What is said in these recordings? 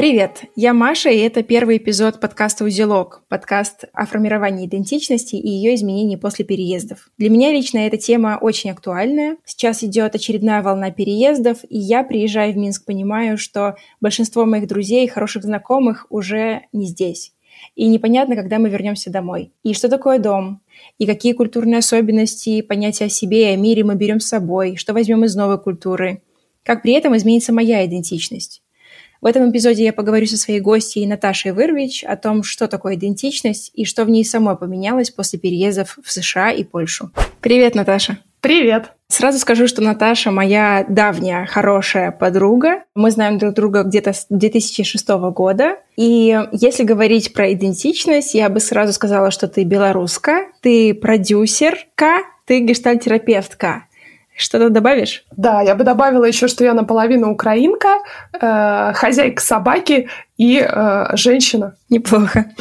Привет, я Маша, и это первый эпизод подкаста «Узелок», подкаст о формировании идентичности и ее изменении после переездов. Для меня лично эта тема очень актуальная. Сейчас идет очередная волна переездов, и я, приезжая в Минск, понимаю, что большинство моих друзей и хороших знакомых уже не здесь. И непонятно, когда мы вернемся домой. И что такое дом? И какие культурные особенности, понятия о себе и о мире мы берем с собой? Что возьмем из новой культуры? Как при этом изменится моя идентичность? В этом эпизоде я поговорю со своей гостьей Наташей Вырвич о том, что такое идентичность и что в ней самой поменялось после переездов в США и Польшу. Привет, Наташа. Привет. Сразу скажу, что Наташа моя давняя хорошая подруга. Мы знаем друг друга где-то с 2006 года. И если говорить про идентичность, я бы сразу сказала, что ты белоруска, ты продюсерка, ты гештальтерапевтка. Что-то добавишь? Да, я бы добавила еще, что я наполовину украинка, э, хозяйка собаки и э, женщина. Неплохо.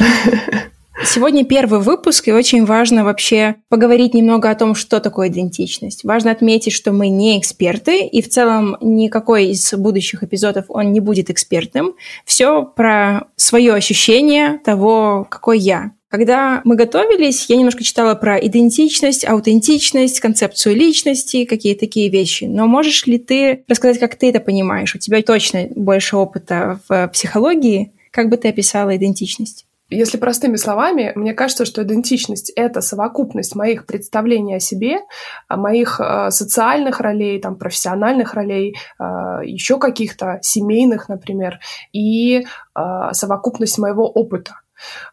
Сегодня первый выпуск, и очень важно вообще поговорить немного о том, что такое идентичность. Важно отметить, что мы не эксперты, и в целом никакой из будущих эпизодов он не будет экспертным. Все про свое ощущение того, какой я. Когда мы готовились, я немножко читала про идентичность, аутентичность, концепцию личности, какие такие вещи. Но можешь ли ты рассказать, как ты это понимаешь? У тебя точно больше опыта в психологии. Как бы ты описала идентичность? Если простыми словами, мне кажется, что идентичность — это совокупность моих представлений о себе, моих э, социальных ролей, там, профессиональных ролей, э, еще каких-то семейных, например, и совокупность моего опыта.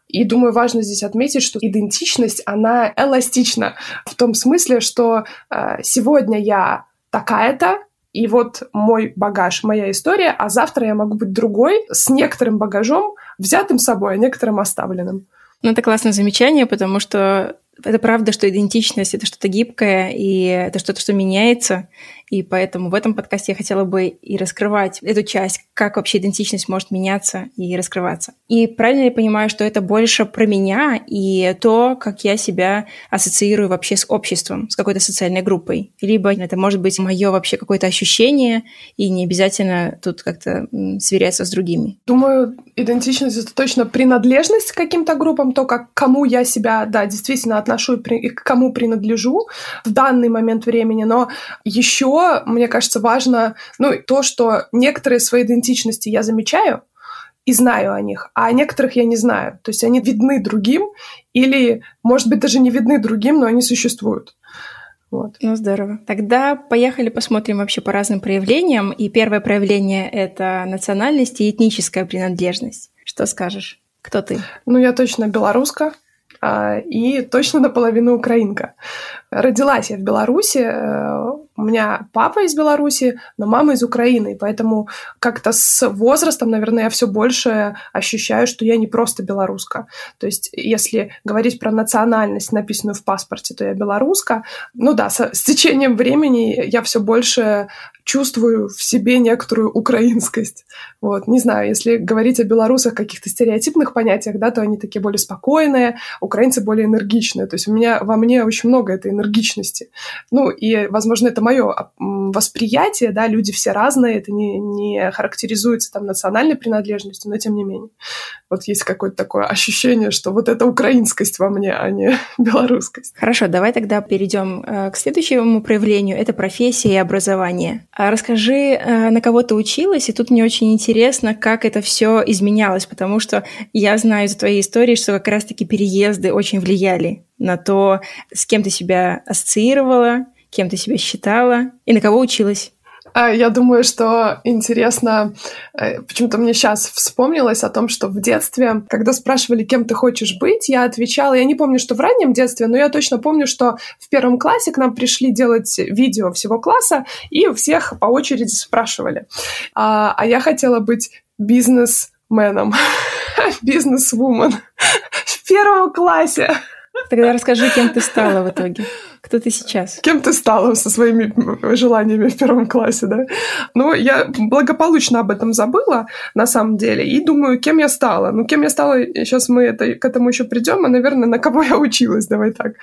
И думаю, важно здесь отметить, что идентичность, она эластична в том смысле, что э, сегодня я такая-то, и вот мой багаж, моя история, а завтра я могу быть другой, с некоторым багажом, взятым собой, а некоторым оставленным. Ну, это классное замечание, потому что это правда, что идентичность — это что-то гибкое, и это что-то, что меняется. И поэтому в этом подкасте я хотела бы и раскрывать эту часть, как вообще идентичность может меняться и раскрываться. И правильно я понимаю, что это больше про меня и то, как я себя ассоциирую вообще с обществом, с какой-то социальной группой. Либо это может быть мое вообще какое-то ощущение, и не обязательно тут как-то сверяться с другими. Думаю, идентичность — это точно принадлежность к каким-то группам, то, как кому я себя, да, действительно отношу и к кому принадлежу в данный момент времени. Но еще мне кажется, важно, ну, то, что некоторые свои идентичности я замечаю и знаю о них, а о некоторых я не знаю. То есть они видны другим или, может быть, даже не видны другим, но они существуют. Вот. Ну, здорово. Тогда поехали посмотрим вообще по разным проявлениям. И первое проявление — это национальность и этническая принадлежность. Что скажешь? Кто ты? Ну, я точно белоруска а, и точно наполовину украинка. Родилась я в Беларуси, э, у меня папа из Беларуси, но мама из Украины, поэтому как-то с возрастом, наверное, я все больше ощущаю, что я не просто белоруска. То есть, если говорить про национальность, написанную в паспорте, то я белоруска. Ну да, с, с течением времени я все больше чувствую в себе некоторую украинскость. Вот. Не знаю, если говорить о белорусах каких-то стереотипных понятиях, да, то они такие более спокойные, украинцы более энергичные. То есть у меня во мне очень много этой энергичности. Ну, и, возможно, это мое восприятие, да, люди все разные, это не, не характеризуется там национальной принадлежностью, но тем не менее. Вот есть какое-то такое ощущение, что вот это украинскость во мне, а не белорусскость. Хорошо, давай тогда перейдем э, к следующему проявлению. Это профессия и образование. А расскажи, э, на кого ты училась, и тут мне очень интересно, как это все изменялось, потому что я знаю из твоей истории, что как раз-таки переезды очень влияли на то, с кем ты себя ассоциировала, кем ты себя считала и на кого училась. А, я думаю, что интересно, э, почему-то мне сейчас вспомнилось о том, что в детстве, когда спрашивали, кем ты хочешь быть, я отвечала, я не помню, что в раннем детстве, но я точно помню, что в первом классе к нам пришли делать видео всего класса, и всех по очереди спрашивали. А, а я хотела быть бизнесменом, бизнес-вумен в первом классе. Тогда расскажи, кем ты стала в итоге. Кто ты сейчас? Кем ты стала со своими желаниями в первом классе, да? Ну, я благополучно об этом забыла, на самом деле, и думаю, кем я стала. Ну, кем я стала, сейчас мы это, к этому еще придем, а, наверное, на кого я училась, давай так.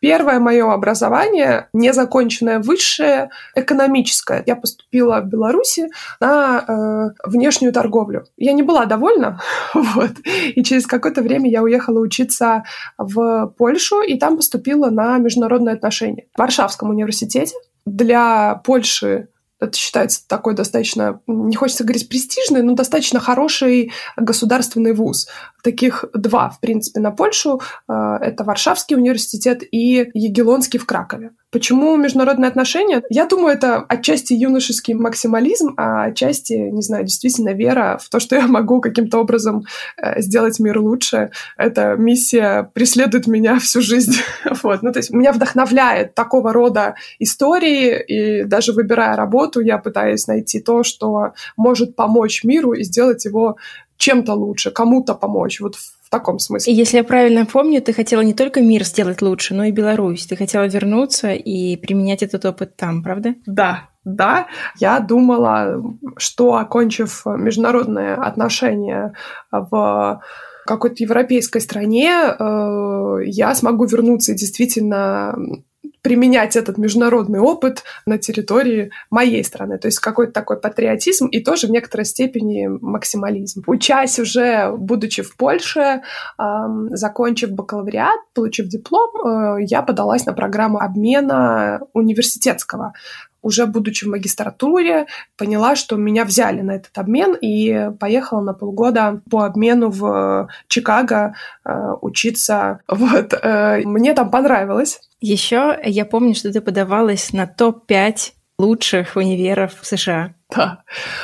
Первое мое образование, незаконченное высшее, экономическое. Я поступила в Беларуси на э, внешнюю торговлю. Я не была довольна, вот, и через какое-то время я уехала учиться в Польшу, и там поступила на международное отношения в Варшавском университете. Для Польши это считается такой достаточно, не хочется говорить престижный, но достаточно хороший государственный вуз. Таких два, в принципе, на Польшу. Э, это Варшавский университет и Егелонский в Кракове. Почему международные отношения? Я думаю, это отчасти юношеский максимализм, а отчасти, не знаю, действительно вера в то, что я могу каким-то образом э, сделать мир лучше. Эта миссия преследует меня всю жизнь. вот. Ну, то есть меня вдохновляет такого рода истории, и даже выбирая работу, я пытаюсь найти то, что может помочь миру и сделать его чем-то лучше, кому-то помочь. Вот таком смысле. И если я правильно помню, ты хотела не только мир сделать лучше, но и Беларусь. Ты хотела вернуться и применять этот опыт там, правда? Да, да, я думала, что окончив международные отношения в какой-то европейской стране, э, я смогу вернуться и действительно применять этот международный опыт на территории моей страны. То есть какой-то такой патриотизм и тоже в некоторой степени максимализм. Учась уже, будучи в Польше, закончив бакалавриат, получив диплом, э, я подалась на программу обмена университетского уже будучи в магистратуре, поняла, что меня взяли на этот обмен и поехала на полгода по обмену в Чикаго э, учиться. Вот. Э, мне там понравилось. Еще я помню, что ты подавалась на топ-5 лучших универов в США. Да.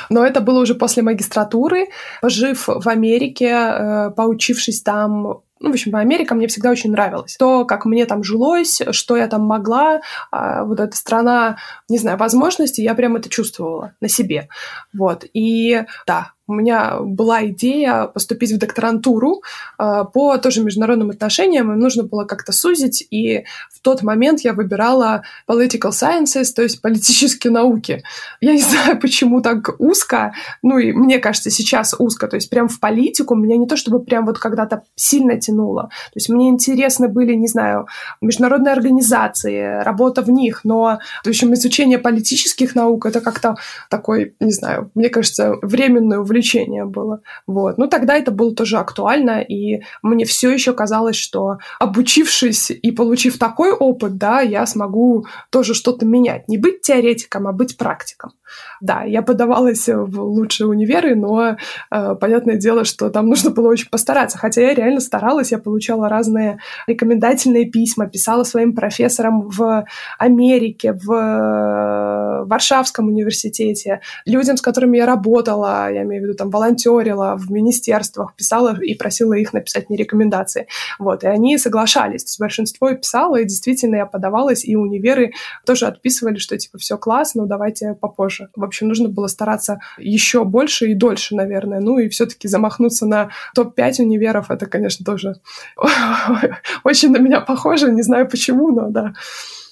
Но это было уже после магистратуры. Пожив в Америке, э, поучившись там ну, в общем, Америка мне всегда очень нравилась. То, как мне там жилось, что я там могла, а, вот эта страна, не знаю, возможностей, я прям это чувствовала на себе. Вот. И да, у меня была идея поступить в докторантуру э, по тоже международным отношениям, и нужно было как-то сузить, и в тот момент я выбирала political sciences, то есть политические науки. Я не знаю, почему так узко, ну и мне кажется, сейчас узко, то есть прям в политику меня не то чтобы прям вот когда-то сильно тянуло, то есть мне интересны были, не знаю, международные организации, работа в них, но, в общем, изучение политических наук — это как-то такой, не знаю, мне кажется, временное увлечение увлечение было. Вот. Ну, тогда это было тоже актуально, и мне все еще казалось, что обучившись и получив такой опыт, да, я смогу тоже что-то менять. Не быть теоретиком, а быть практиком. Да, я подавалась в лучшие универы, но э, понятное дело, что там нужно было очень постараться. Хотя я реально старалась, я получала разные рекомендательные письма, писала своим профессорам в Америке, в э, Варшавском университете, людям, с которыми я работала, я имею в виду там волонтерила в министерствах, писала и просила их написать мне рекомендации. Вот, и они соглашались. То есть большинство писало, и действительно я подавалась, и универы тоже отписывали, что типа все классно, давайте попозже. В общем, нужно было стараться еще больше и дольше, наверное. Ну и все-таки замахнуться на топ-5 универов, это, конечно, тоже очень на меня похоже, не знаю почему, но да.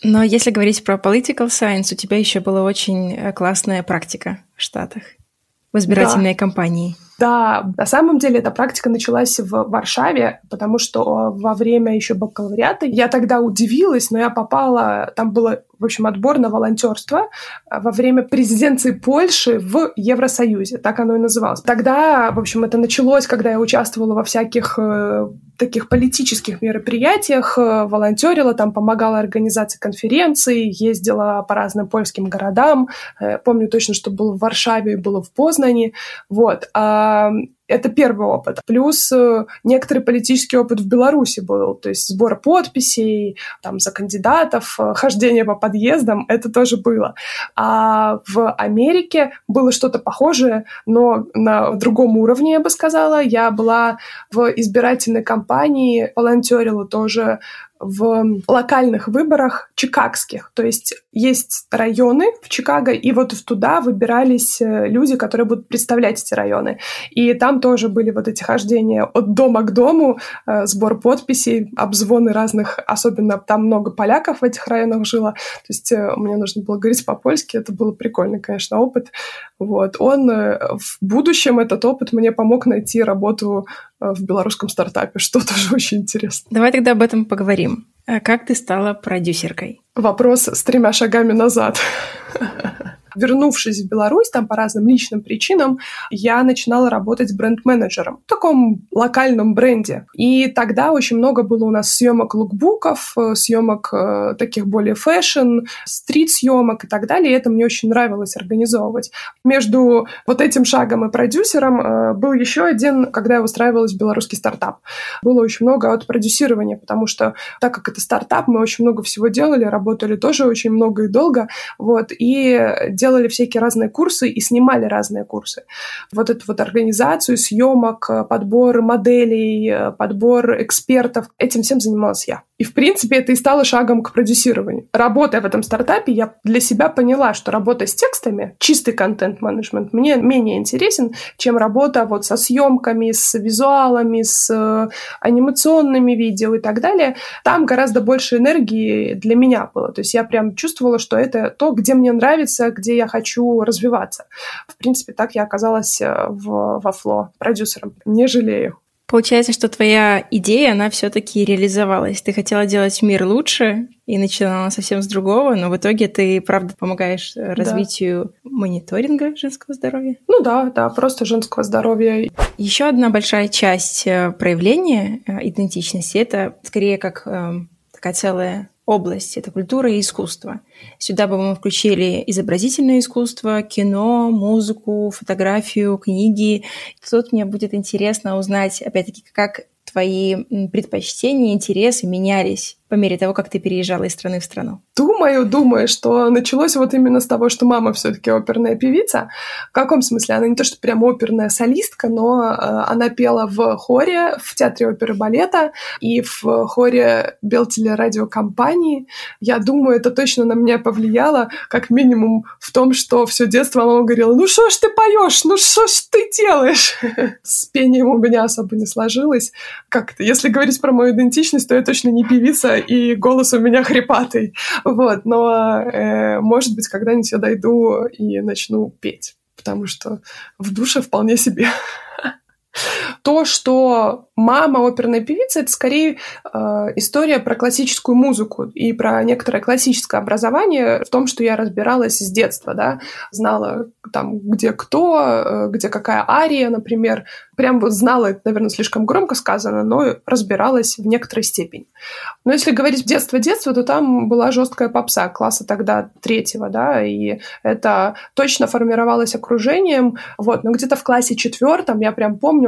Но если говорить про political science, у тебя еще была очень э, классная практика в Штатах в избирательной да. кампании. Да, на самом деле эта практика началась в Варшаве, потому что во время еще бакалавриата я тогда удивилась, но я попала, там было, в общем, отбор на волонтерство во время президенции Польши в Евросоюзе, так оно и называлось. Тогда, в общем, это началось, когда я участвовала во всяких э, таких политических мероприятиях, э, волонтерила, там помогала организации конференций, ездила по разным польским городам. Э, помню точно, что было в Варшаве и было в Познани. Вот. А это первый опыт. Плюс э, некоторый политический опыт в Беларуси был, то есть сбор подписей там, за кандидатов, э, хождение по подъездам, это тоже было. А в Америке было что-то похожее, но на другом уровне, я бы сказала. Я была в избирательной кампании, волонтерила тоже в локальных выборах чикагских. То есть есть районы в Чикаго, и вот туда выбирались э, люди, которые будут представлять эти районы. И там тоже были вот эти хождения от дома к дому, э, сбор подписей, обзвоны разных, особенно там много поляков в этих районах жило. То есть э, мне нужно было говорить по-польски, это был прикольный, конечно, опыт. Вот. Он в будущем, этот опыт мне помог найти работу в белорусском стартапе, что тоже очень интересно. Давай тогда об этом поговорим. А как ты стала продюсеркой? Вопрос с тремя шагами назад. Вернувшись в Беларусь, там по разным личным причинам, я начинала работать бренд-менеджером в таком локальном бренде. И тогда очень много было у нас съемок лукбуков, э, съемок э, таких более fashion, street -съемок и так далее. И это мне очень нравилось организовывать. Между вот этим шагом и продюсером э, был еще один, когда я устраивалась в белорусский стартап. Было очень много от продюсирования, потому что так как это стартап, мы очень много всего делали, работали тоже очень много и долго. Вот, и делали всякие разные курсы и снимали разные курсы. Вот эту вот организацию съемок, э, подбор моделей, э, подбор экспертов, этим всем занималась я. И, в принципе, это и стало шагом к продюсированию. Работая в этом стартапе, я для себя поняла, что работа с текстами, чистый контент-менеджмент, мне менее интересен, чем работа вот со съемками, с визуалами, с э, анимационными видео и так далее. Там гораздо больше энергии для меня было. То есть я прям чувствовала, что это то, где мне нравится, где я хочу развиваться. В принципе, так я оказалась э, в, во Фло продюсером. Не жалею. Получается, что твоя идея, она все-таки реализовалась. Ты хотела делать мир лучше и начинала совсем с другого, но в итоге ты, правда, помогаешь развитию да. мониторинга женского здоровья. Ну да, да, просто женского здоровья. Еще одна большая часть э, проявления э, идентичности это скорее как эм, такая целая область. Это культура и искусство. Сюда бы мы включили изобразительное искусство, кино, музыку, фотографию, книги. Тут мне будет интересно узнать, опять-таки, как твои предпочтения, интересы менялись по мере того, как ты переезжала из страны в страну? Думаю, думаю, что началось вот именно с того, что мама все-таки оперная певица. В каком смысле? Она не то, что прям оперная солистка, но э, она пела в хоре в театре оперы балета и в хоре Белтелерадиокомпании. Я думаю, это точно на меня повлияло, как минимум в том, что все детство мама говорила, ну что ж ты поешь, ну что ж ты делаешь? С пением у меня особо не сложилось. Как-то, если говорить про мою идентичность, то я точно не певица, и голос у меня хрипатый. Вот, но, э, может быть, когда-нибудь я дойду и начну петь, потому что в душе вполне себе. То, что мама оперная певица, это скорее э, история про классическую музыку и про некоторое классическое образование в том, что я разбиралась с детства, да, знала там, где кто, э, где какая ария, например, прям вот знала, это, наверное, слишком громко сказано, но разбиралась в некоторой степени. Но если говорить детство-детство, то там была жесткая попса класса тогда третьего, да, и это точно формировалось окружением, вот, но где-то в классе четвертом, я прям помню,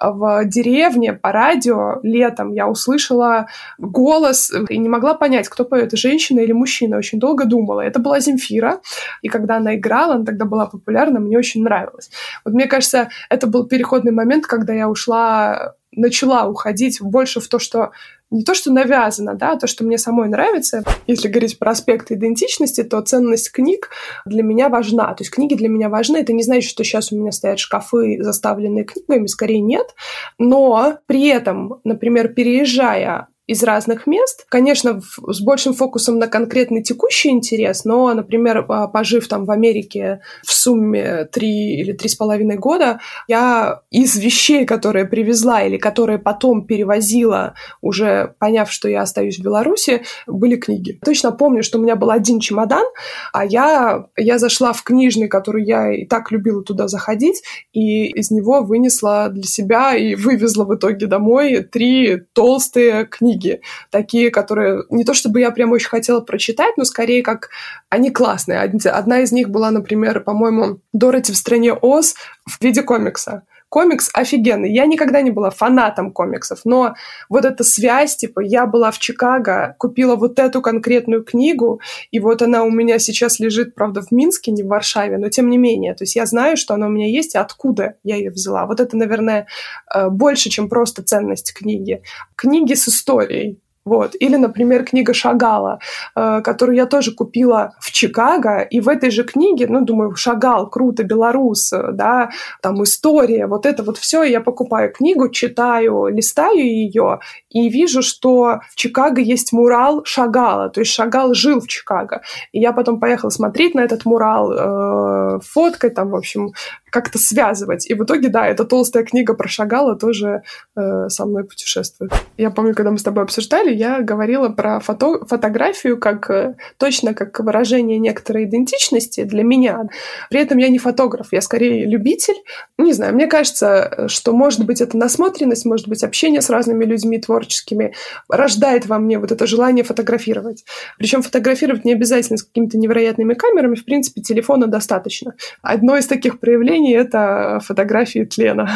в деревне по радио летом я услышала голос и не могла понять, кто поет, женщина или мужчина. Очень долго думала. Это была Земфира, и когда она играла, она тогда была популярна, мне очень нравилось. Вот мне кажется, это был переходный момент, когда я ушла начала уходить больше в то, что не то, что навязано, да, а то, что мне самой нравится. Если говорить про аспекты идентичности, то ценность книг для меня важна. То есть книги для меня важны. Это не значит, что сейчас у меня стоят шкафы, заставленные книгами, скорее нет. Но при этом, например, переезжая из разных мест. Конечно, с большим фокусом на конкретный текущий интерес, но, например, пожив там в Америке в сумме три или три с половиной года, я из вещей, которые привезла или которые потом перевозила, уже поняв, что я остаюсь в Беларуси, были книги. Точно помню, что у меня был один чемодан, а я, я зашла в книжный, который я и так любила туда заходить, и из него вынесла для себя и вывезла в итоге домой три толстые книги книги, такие, которые не то чтобы я прям очень хотела прочитать, но скорее как они классные. Одна из них была, например, по-моему, Дороти в стране Оз в виде комикса комикс офигенный. Я никогда не была фанатом комиксов, но вот эта связь, типа, я была в Чикаго, купила вот эту конкретную книгу, и вот она у меня сейчас лежит, правда, в Минске, не в Варшаве, но тем не менее. То есть я знаю, что она у меня есть, и откуда я ее взяла. Вот это, наверное, э, больше, чем просто ценность книги. Книги с историей Вот. Или, например, книга Шагала, э, которую я тоже купила в Чикаго, и в этой же книге, ну, думаю, Шагал, круто, белорус, да, там история, вот это вот все, я покупаю книгу, читаю, листаю ее, и вижу, что в Чикаго есть мурал Шагала, то есть Шагал жил в Чикаго. И я потом поехала смотреть на этот мурал, э, фоткой там, в общем, как-то связывать. И в итоге, да, эта толстая книга про Шагала тоже э, со мной путешествует. Я помню, когда мы с тобой обсуждали, я говорила про фото фотографию как э, точно как выражение некоторой идентичности для меня. При этом я не фотограф, я скорее любитель. Не знаю, мне кажется, что может быть это насмотренность, может быть общение с разными людьми творческими рождает во мне вот это желание фотографировать. Причем фотографировать не обязательно с какими-то невероятными камерами, в принципе, телефона достаточно. Одно из таких проявлений произведений — это фотографии тлена.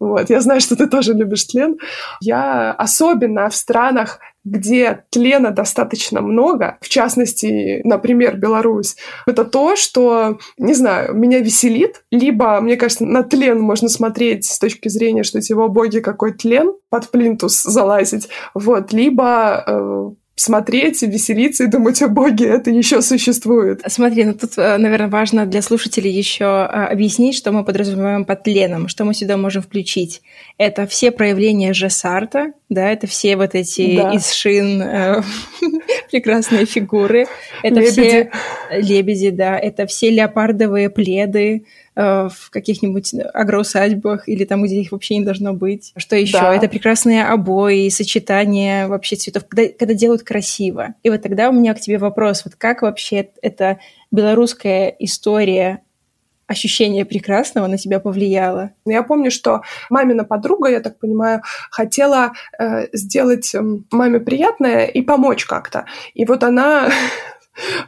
Вот. Я знаю, что ты тоже любишь тлен. Я особенно в странах, где тлена достаточно много, в частности, например, Беларусь, это то, что, не знаю, меня веселит, либо, мне кажется, на тлен можно смотреть с точки зрения, что его боги какой тлен, под плинтус залазить, вот, либо э, смотреть, веселиться и думать, о боге, это еще существует. Смотри, ну тут, э, наверное, важно для слушателей еще э, объяснить, что мы подразумеваем под тленом, что мы сюда можем включить. Это все проявления Жесарта, да, это все вот эти да. из шин э, прекрасные фигуры. Это лебеди. все лебеди, да, это все леопардовые пледы, Э, в каких-нибудь агроусадьбах или там, где их вообще не должно быть. Что еще? Да. Это прекрасные обои, сочетание вообще цветов, когда, когда делают красиво. И вот тогда у меня к тебе вопрос, вот как вообще эта белорусская история ощущение прекрасного на тебя повлияло? Я помню, что мамина подруга, я так понимаю, хотела э, сделать маме приятное и помочь как-то. И вот она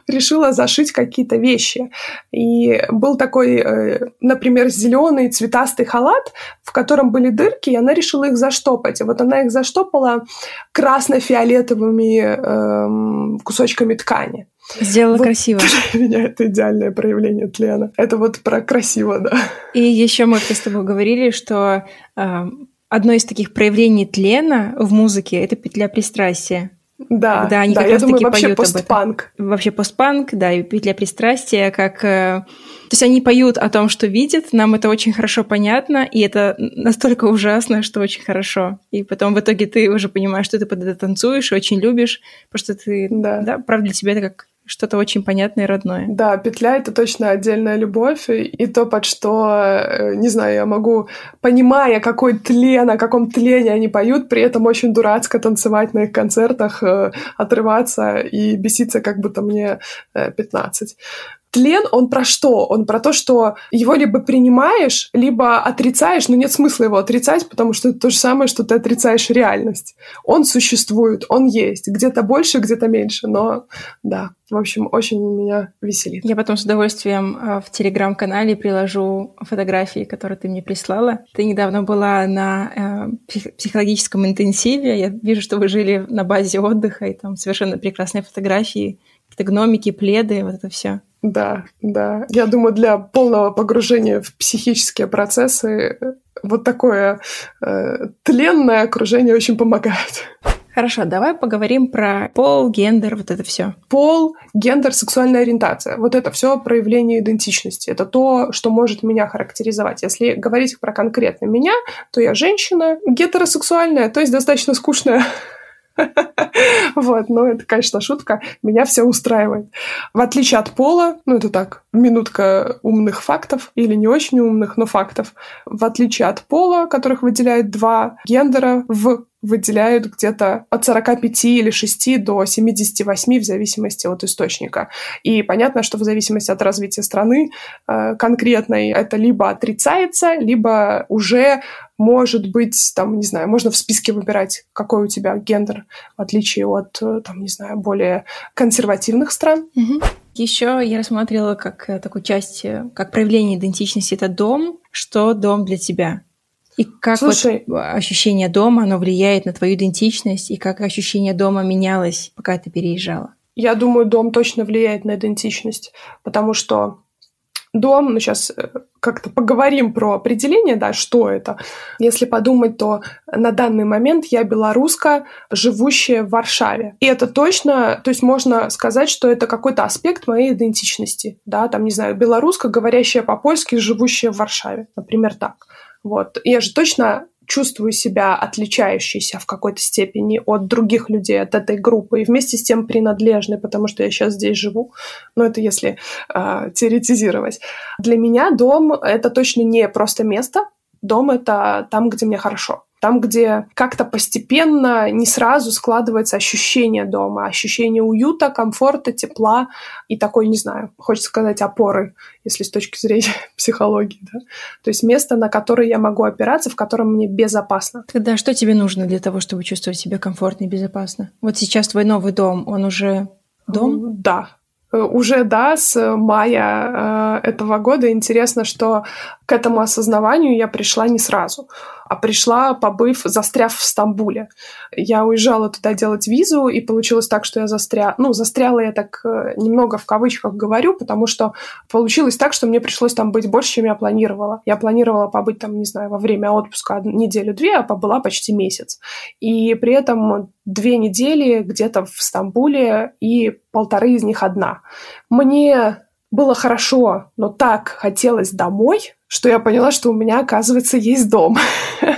решила зашить какие-то вещи. И был такой, э, например, зеленый цветастый халат, в котором были дырки, и она решила их заштопать. И вот она их заштопала красно-фиолетовыми эм, кусочками ткани. Сделала вот красиво. Для меня это идеальное проявление тлена. Это вот про красиво, да. И еще мы с тобой говорили, что э, одно из таких проявлений тлена в музыке — это петля пристрастия. Да, когда они да, как я думаю, вообще постпанк. Вообще постпанк, да, и петля пристрастия, как... Э, то есть они поют о том, что видят, нам это очень хорошо понятно, и это настолько ужасно, что очень хорошо. И потом в итоге ты уже понимаешь, что ты под это танцуешь, очень любишь, потому что ты, да, да правда, для тебя это как что-то очень понятное и родное. Да, петля — это точно отдельная любовь, и то, под что, э, не знаю, я могу, понимая, какой тлен, о каком тлене они поют, при этом очень дурацко танцевать на их концертах, э, отрываться и беситься, как будто мне 15. Тлен, он про что? Он про то, что его либо принимаешь, либо отрицаешь, но нет смысла его отрицать, потому что это то же самое, что ты отрицаешь реальность. Он существует, он есть, где-то больше, где-то меньше, но да, в общем, очень меня веселит. Я потом с удовольствием э, в телеграм-канале приложу фотографии, которые ты мне прислала. Ты недавно была на э, психологическом интенсиве. Я вижу, что вы жили на базе отдыха, и там совершенно прекрасные фотографии, какие-то гномики, пледы, вот это все. Да, да. Я думаю, для полного погружения в психические процессы вот такое э, тленное окружение очень помогает. Хорошо, давай поговорим про пол, гендер, вот это все. Пол, гендер, сексуальная ориентация. Вот это все проявление идентичности. Это то, что может меня характеризовать. Если говорить про конкретно меня, то я женщина, гетеросексуальная, то есть достаточно скучная Вот, ну это, конечно, шутка. Меня все устраивает. В отличие от пола, ну это так, минутка умных фактов или не очень умных, но фактов. В отличие от пола, которых выделяют два гендера, в выделяют где-то от 45 или 6 до 78 в зависимости от источника. И понятно, что в зависимости от развития страны э, конкретной это либо отрицается, либо уже может быть, там, не знаю, можно в списке выбирать, какой у тебя гендер, в отличие от, э, там, не знаю, более консервативных стран. Угу. Еще я рассматривала как э, такую часть, э, как проявление идентичности это дом. Что дом для тебя? И как Слушай, вот ощущение дома, оно влияет на твою идентичность, и как ощущение дома менялось, пока ты переезжала? Я думаю, дом точно влияет на идентичность, потому что дом, ну сейчас э, как-то поговорим про определение, да, что это. Если подумать, то на данный момент я белоруска, живущая в Варшаве. И это точно, то есть можно сказать, что это какой-то аспект моей идентичности, да, там, не знаю, белоруска, говорящая по-польски, живущая в Варшаве, например, так. Вот. Я же точно чувствую себя отличающейся в какой-то степени от других людей, от этой группы, и вместе с тем принадлежной, потому что я сейчас здесь живу. Но это если э, теоретизировать. Для меня дом — это точно не просто место. Дом — это там, где мне хорошо там, где как-то постепенно, не сразу складывается ощущение дома, ощущение уюта, комфорта, тепла и такой, не знаю, хочется сказать, опоры, если с точки зрения психологии. Да? То есть место, на которое я могу опираться, в котором мне безопасно. Тогда что тебе нужно для того, чтобы чувствовать себя комфортно и безопасно? Вот сейчас твой новый дом, он уже дом? Да, Э, уже, да, с мая э, этого года. Интересно, что к этому осознаванию я пришла не сразу, а пришла, побыв, застряв в Стамбуле. Я уезжала туда делать визу, и получилось так, что я застряла. Ну, застряла я так э, немного в кавычках говорю, потому что получилось так, что мне пришлось там быть больше, чем я планировала. Я планировала побыть там, не знаю, во время отпуска неделю-две, а побыла почти месяц. И при этом две недели где-то в Стамбуле и полторы из них одна. Мне было хорошо, но так хотелось домой, что я поняла, что у меня, оказывается, есть дом.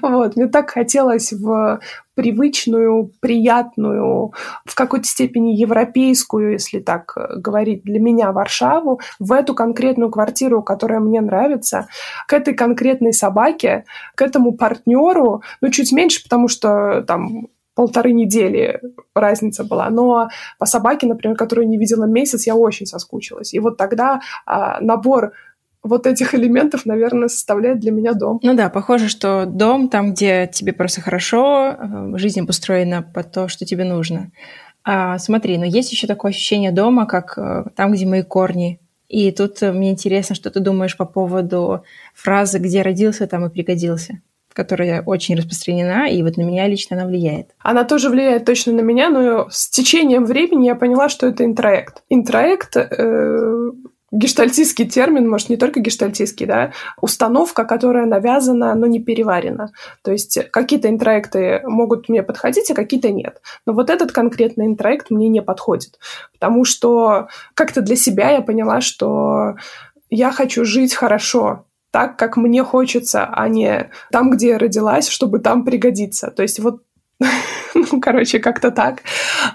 Вот, мне так хотелось в привычную, приятную, в какой-то степени европейскую, если так говорить, для меня Варшаву, в эту конкретную квартиру, которая мне нравится, к этой конкретной собаке, к этому партнеру, ну, чуть меньше, потому что там полторы недели разница была. Но по собаке, например, которую не видела месяц, я очень соскучилась. И вот тогда а, набор вот этих элементов, наверное, составляет для меня дом. Ну да, похоже, что дом там, где тебе просто хорошо, э, жизнь построена под то, что тебе нужно. А, смотри, но есть еще такое ощущение дома, как э, там, где мои корни. И тут э, мне интересно, что ты думаешь по поводу фразы «где родился, там и пригодился» которая очень распространена, и вот на меня лично она влияет. Она тоже влияет точно на меня, но с течением времени я поняла, что это интроект. Интроект э, гештальтистский термин, может, не только гештальтистский, да, установка, которая навязана, но не переварена. То есть какие-то интроекты могут мне подходить, а какие-то нет. Но вот этот конкретный интроект мне не подходит, потому что как-то для себя я поняла, что я хочу жить хорошо, так, как мне хочется, а не там, где я родилась, чтобы там пригодиться. То есть вот ну, короче, как-то так.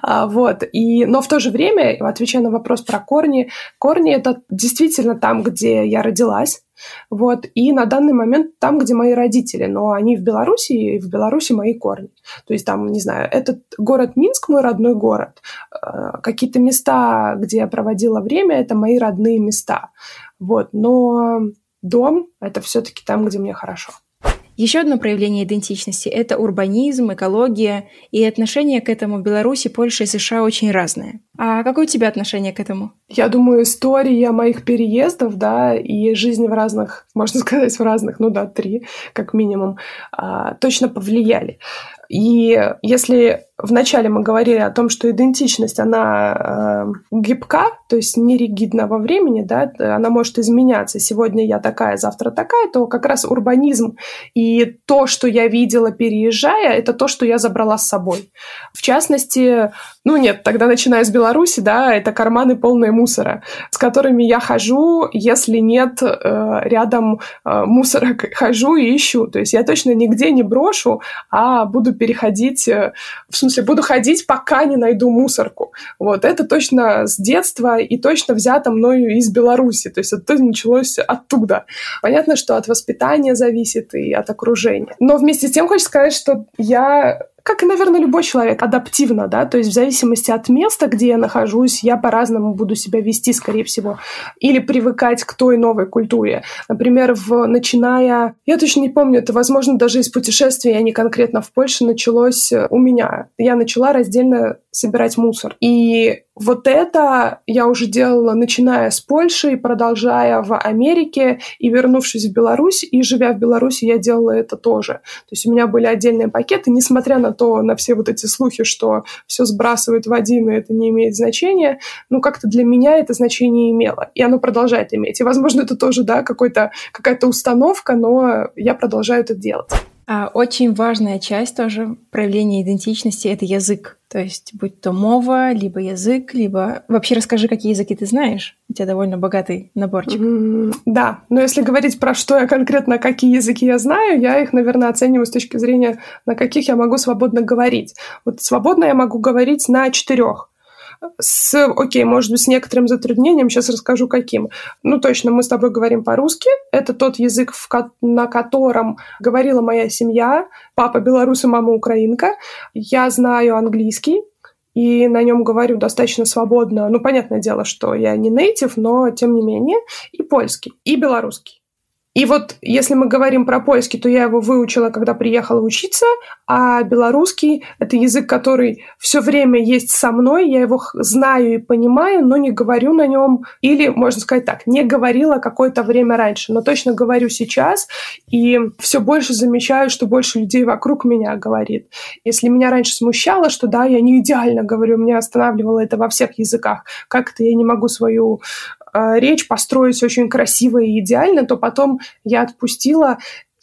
А, вот. И, но в то же время, отвечая на вопрос про корни, корни — это действительно там, где я родилась, вот. И на данный момент там, где мои родители, но они в Беларуси, и в Беларуси мои корни. То есть там, не знаю, этот город Минск, мой родной город, а, какие-то места, где я проводила время, это мои родные места. Вот. Но дом — это все-таки там, где мне хорошо. Еще одно проявление идентичности – это урбанизм, экология, и отношение к этому в Беларуси, Польше и США очень разное. А какое у тебя отношение к этому? Я думаю, история моих переездов, да, и жизни в разных, можно сказать, в разных, ну да, три, как минимум, а, точно повлияли. И если вначале мы говорили о том, что идентичность, она э, гибка, то есть не ригидна во времени, да, она может изменяться. Сегодня я такая, завтра такая, то как раз урбанизм и то, что я видела, переезжая, это то, что я забрала с собой. В частности, ну нет, тогда начиная с Беларуси, да, это карманы полные мусора, с которыми я хожу, если нет э, рядом э, мусора, хожу и ищу. То есть я точно нигде не брошу, а буду переходить, э, в смысле, буду ходить, пока не найду мусорку. Вот, это точно с детства и точно взято мною из Беларуси. То есть это началось оттуда. Понятно, что от воспитания зависит и от окружения. Но вместе с тем хочу сказать, что я как и, наверное, любой человек, адаптивно, да, то есть в зависимости от места, где я нахожусь, я по-разному буду себя вести, скорее всего, или привыкать к той новой культуре. Например, в, начиная, я точно не помню, это, возможно, даже из путешествия, а не конкретно в Польше, началось у меня. Я начала раздельно собирать мусор. И вот это я уже делала, начиная с Польши, продолжая в Америке, и вернувшись в Беларусь, и живя в Беларуси, я делала это тоже. То есть у меня были отдельные пакеты, несмотря на то, на все вот эти слухи, что все сбрасывают в один, и это не имеет значения, ну, как-то для меня это значение имело, и оно продолжает иметь. И, возможно, это тоже, да, какой-то, какая-то установка, но я продолжаю это делать. А очень важная часть тоже проявления идентичности — это язык. То есть будь то мова, либо язык, либо... Вообще расскажи, какие языки ты знаешь. У тебя довольно богатый наборчик. Mm, да, но если говорить про что я конкретно, какие языки я знаю, я их, наверное, оцениваю с точки зрения, на каких я могу свободно говорить. Вот свободно я могу говорить на четырех с, окей, может быть, с некоторым затруднением, сейчас расскажу каким. Ну, точно, мы с тобой говорим по-русски. Это тот язык, в на котором говорила моя семья. Папа белорус и мама украинка. Я знаю английский, и на нем говорю достаточно свободно. Ну, понятное дело, что я не нейтив, но тем не менее. И польский, и белорусский. И вот если мы говорим про польский, то я его выучила, когда приехала учиться, а белорусский — это язык, который все время есть со мной, я его знаю и понимаю, но не говорю на нем, или, можно сказать так, не говорила какое-то время раньше, но точно говорю сейчас, и все больше замечаю, что больше людей вокруг меня говорит. Если меня раньше смущало, что да, я не идеально говорю, меня останавливало это во всех языках, как это я не могу свою речь построить очень красиво и идеально, то потом я отпустила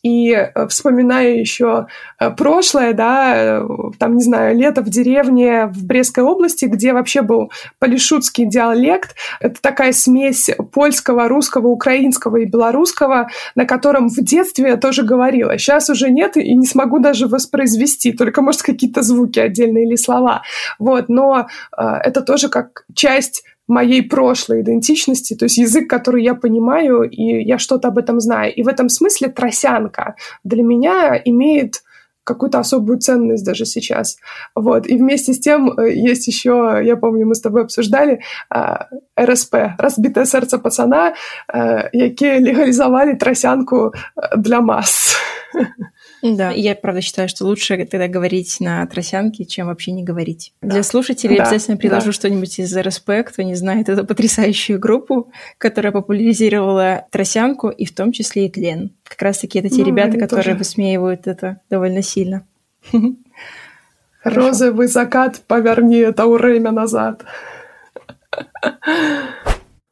и э, вспоминая еще э, прошлое, да, э, там, не знаю, лето в деревне в Брестской области, где вообще был полишутский диалект. Это такая смесь польского, русского, украинского и белорусского, на котором в детстве я тоже говорила. Сейчас уже нет и не смогу даже воспроизвести, только, может, какие-то звуки отдельные или слова. Вот, но э, это тоже как часть моей прошлой идентичности, то есть язык, который я понимаю, и я что-то об этом знаю. И в этом смысле тросянка для меня имеет какую-то особую ценность даже сейчас. Вот. И вместе с тем э, есть еще, я помню, мы с тобой обсуждали, а, РСП, разбитое сердце пацана, э, які легализовали тросянку э, для масс. Да, я правда считаю, что лучше тогда говорить на тросянке, чем вообще не говорить. Да. Для слушателей да, обязательно приложу да. что-нибудь из РСП, кто не знает эту потрясающую группу, которая популяризировала тросянку, и в том числе и тлен. Как раз-таки это те ну, ребята, которые тоже... высмеивают это довольно сильно. Розовый закат, поверни это время назад.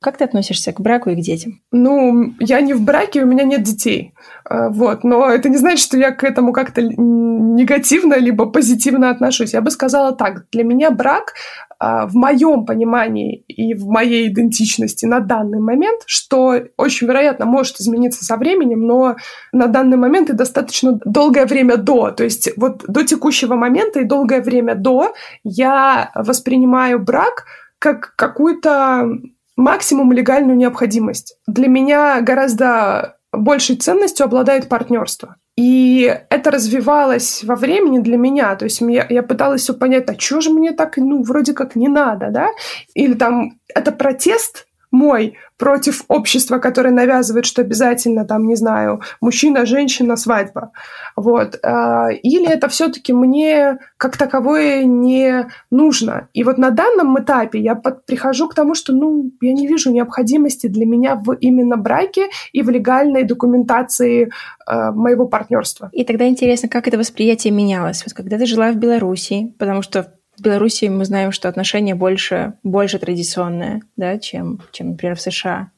Как ты относишься к браку и к детям? Ну, я не в браке, у меня нет детей. А, вот. Но это не значит, что я к этому как-то негативно либо позитивно отношусь. Я бы сказала так. Для меня брак а, в моем понимании и в моей идентичности на данный момент, что очень вероятно может измениться со временем, но на данный момент и достаточно долгое время до. То есть вот до текущего момента и долгое время до я воспринимаю брак как какую-то максимум легальную необходимость. Для меня гораздо большей ценностью обладает партнерство. И это развивалось во времени для меня. То есть я, я пыталась все понять, а что же мне так, ну, вроде как не надо, да? Или там это протест мой против общества, которое навязывает, что обязательно там, не знаю, мужчина, женщина, свадьба. Вот. А, или это все-таки мне как таковое не нужно. И вот на данном этапе я под, прихожу к тому, что ну, я не вижу необходимости для меня в именно браке и в легальной документации э, моего партнерства. И тогда интересно, как это восприятие менялось. Вот когда ты жила в Беларуси, потому что в Беларуси мы знаем, что отношения больше, больше традиционные, да, чем, чем, например, в США.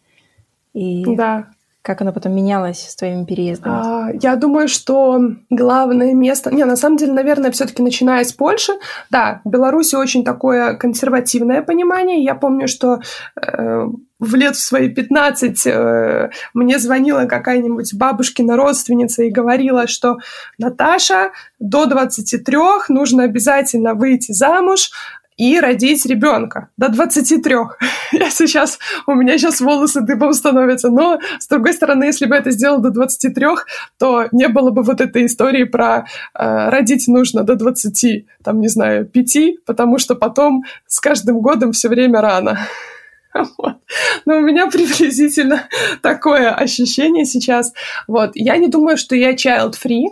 И да. как оно потом менялось с твоими переездами? А, я думаю, что главное место... Не, на самом деле, наверное, все таки начиная с Польши. Да, в Беларуси очень такое консервативное понимание. Я помню, что э, в лет в свои 15 э, мне звонила какая-нибудь бабушкина родственница и говорила, что Наташа, до 23 нужно обязательно выйти замуж, и родить ребенка до 23. Я сейчас, у меня сейчас волосы дыбом становятся, но, с другой стороны, если бы это сделал до 23, то не было бы вот этой истории про э, родить нужно до 20, там, не знаю, 5, потому что потом с каждым годом все время рано. Вот. Но у меня приблизительно такое ощущение сейчас. Вот. Я не думаю, что я child-free,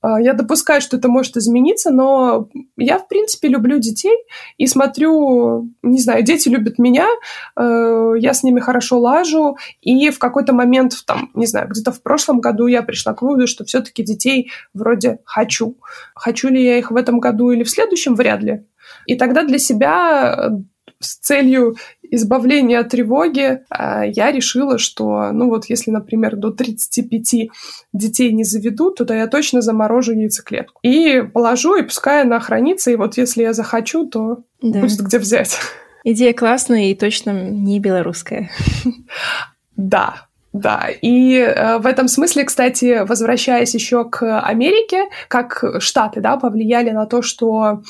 а, я допускаю, что это может измениться, но я, в принципе, люблю детей и смотрю, не знаю, дети любят меня, э, я с ними хорошо лажу, и в какой-то момент, там, не знаю, где-то в прошлом году я пришла к выводу, что все-таки детей вроде хочу. Хочу ли я их в этом году или в следующем, вряд ли. И тогда для себя с целью избавления от тревоги а, я решила, что, ну вот, если, например, до 35 детей не заведу, то я точно заморожу яйцеклетку. И положу, и пускай она хранится, и вот если я захочу, то да. будет где взять. Идея классная и точно не белорусская. Да, да, и э, в этом смысле, кстати, возвращаясь еще к Америке, как Штаты, да, повлияли на то, что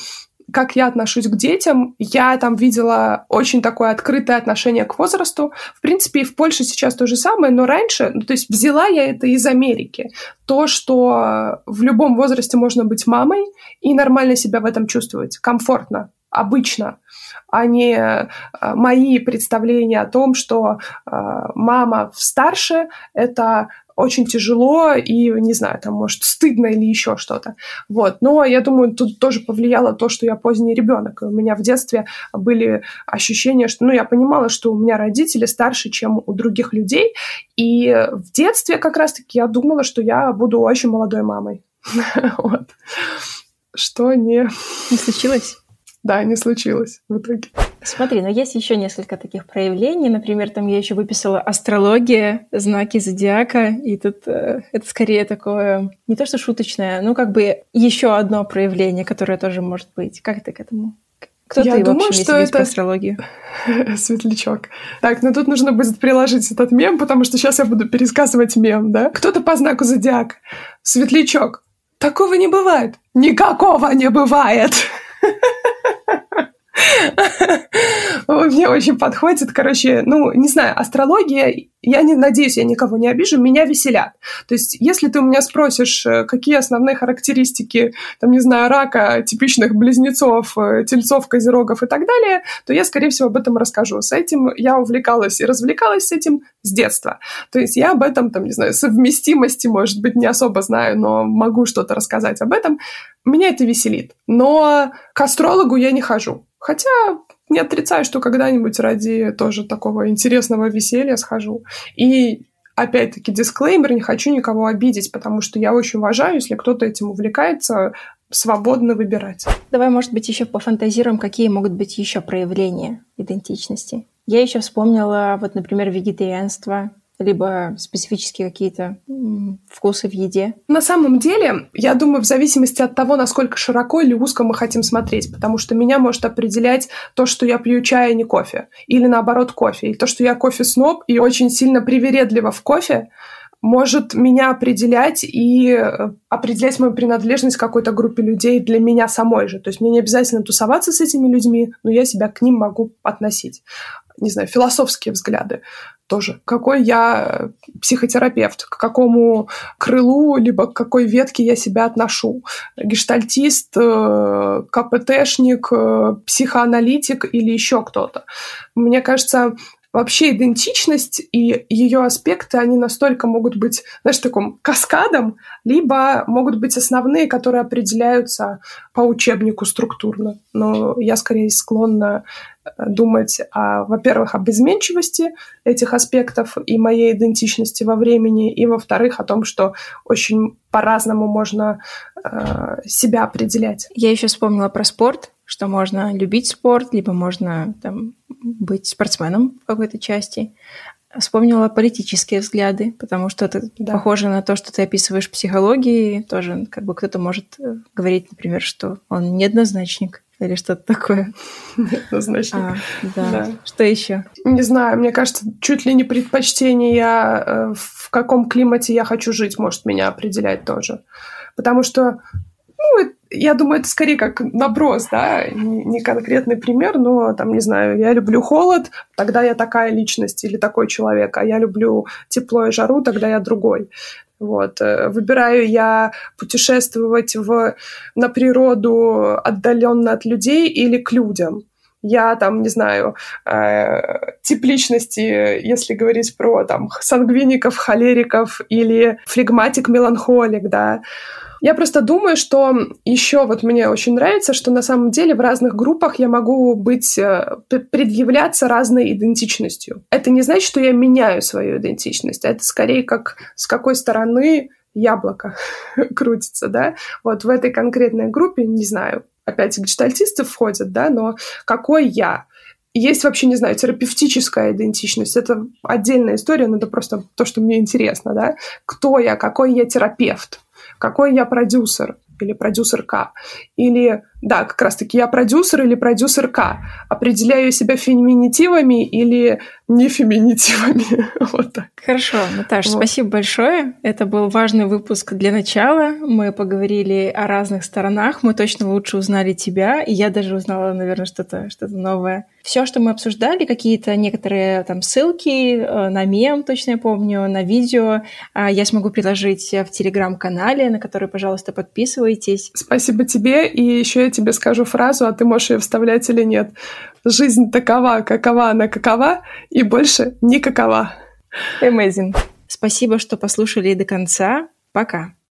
как я отношусь к детям, я там видела очень такое открытое отношение к возрасту. В принципе, и в Польше сейчас то же самое, но раньше, ну, то есть взяла я это из Америки. То, что в любом возрасте можно быть мамой и нормально себя в этом чувствовать, комфортно, обычно а не э, мои представления о том, что э, мама старше — это очень тяжело и, не знаю, там, может, стыдно или еще что-то. Вот. Но я думаю, тут тоже повлияло то, что я поздний ребенок. У меня в детстве были ощущения, что, ну, я понимала, что у меня родители старше, чем у других людей. И в детстве как раз-таки я думала, что я буду очень молодой мамой. Вот. Что не... Не случилось? Да, не случилось в итоге. Смотри, но есть еще несколько таких проявлений. Например, там я еще выписала астрология, знаки зодиака, и тут э, это скорее такое не то что шуточное, но как бы еще одно проявление, которое тоже может быть. Как ты к этому? Кто я ты думаю, вообще, что это астрологию? Светлячок. Так, ну тут нужно будет приложить этот мем, потому что сейчас я буду пересказывать мем, да? Кто-то по знаку зодиак. Светлячок. Такого не бывает. Никакого не бывает. Мне очень подходит. Короче, ну, не знаю, астрология, я не надеюсь, я никого не обижу, меня веселят. То есть, если ты у меня спросишь, э, какие основные характеристики, там, не знаю, рака, типичных близнецов, э, тельцов, козерогов и так далее, то я, скорее всего, об этом расскажу. С этим я увлекалась и развлекалась с этим с детства. То есть, я об этом, там, не знаю, совместимости, может быть, не особо знаю, но могу что-то рассказать об этом. Меня это веселит. Но к астрологу я не хожу. Хотя не отрицаю, что когда-нибудь ради тоже такого интересного веселья схожу. И опять-таки, дисклеймер, не хочу никого обидеть, потому что я очень уважаю, если кто-то этим увлекается, свободно выбирать. Давай, может быть, еще пофантазируем, какие могут быть еще проявления идентичности. Я еще вспомнила, вот, например, вегетарианство, либо специфические какие-то вкусы в еде? На самом деле, я думаю, в зависимости от того, насколько широко или узко мы хотим смотреть, потому что меня может определять то, что я пью чай, а не кофе, или наоборот кофе, и то, что я кофе-сноб и очень сильно привередлива в кофе, может меня определять и э, определять мою принадлежность к какой-то группе людей для меня самой же. То есть мне не обязательно тусоваться с этими людьми, но я себя к ним могу относить. Не знаю, философские взгляды тоже. Какой я психотерапевт, к какому крылу, либо к какой ветке я себя отношу. Гештальтист, э, КПТшник, э, психоаналитик или еще кто-то. Мне кажется, вообще идентичность и ее аспекты, они настолько могут быть, знаешь, таком каскадом, либо могут быть основные, которые определяются по учебнику структурно. Но я скорее склонна э, думать, о, во-первых, об изменчивости этих аспектов и моей идентичности во времени, и, во-вторых, о том, что очень по-разному можно э, себя определять. Я еще вспомнила про спорт что можно любить спорт, либо можно там, быть спортсменом в какой-то части. Вспомнила политические взгляды, потому что это да. похоже на то, что ты описываешь в психологии. Тоже как бы кто-то может э, говорить, например, что он неоднозначник или что-то такое. Неоднозначник. А, да. да. Что еще? Не знаю, мне кажется, чуть ли не предпочтение, э, в каком климате я хочу жить, может меня определять тоже. Потому что ну, я думаю, это скорее как наброс, да, не конкретный пример, но, там, не знаю, я люблю холод, тогда я такая личность или такой человек, а я люблю тепло и жару, тогда я другой. Вот. Э, выбираю я путешествовать в, на природу отдаленно от людей или к людям. я там, не знаю, э, тип личности, если говорить про там сангвиников, холериков или флегматик-меланхолик, да, я просто думаю, что еще вот мне очень нравится, что на самом деле в разных группах я могу быть, э, предъявляться разной идентичностью. Это не значит, что я меняю свою идентичность, а это скорее как с какой стороны яблоко крутится, да. Вот в этой конкретной группе, не знаю, опять гештальтисты входят, да, но какой я? Есть вообще, не знаю, терапевтическая идентичность. Это отдельная история, но это просто то, что мне интересно, да. Кто я, какой я терапевт? Какой я продюсер? или продюсерка, или, да, как раз-таки я продюсер или продюсерка, определяю себя феминитивами или не феминитивами, вот так. Хорошо, Наташа, вот. спасибо большое. Это был важный выпуск для начала. Мы поговорили о разных сторонах, мы точно лучше узнали тебя, и я даже узнала, наверное, что-то что новое. Все, что мы обсуждали, какие-то некоторые там ссылки э, на мем, точно я помню, на видео, а, я смогу приложить в телеграм-канале, на который, пожалуйста, подписывайтесь. Спасибо тебе, и еще я тебе скажу фразу, а ты можешь ее вставлять или нет. Жизнь такова, какова она какова, и больше никакова. Amazing. Спасибо, что послушали до конца. Пока.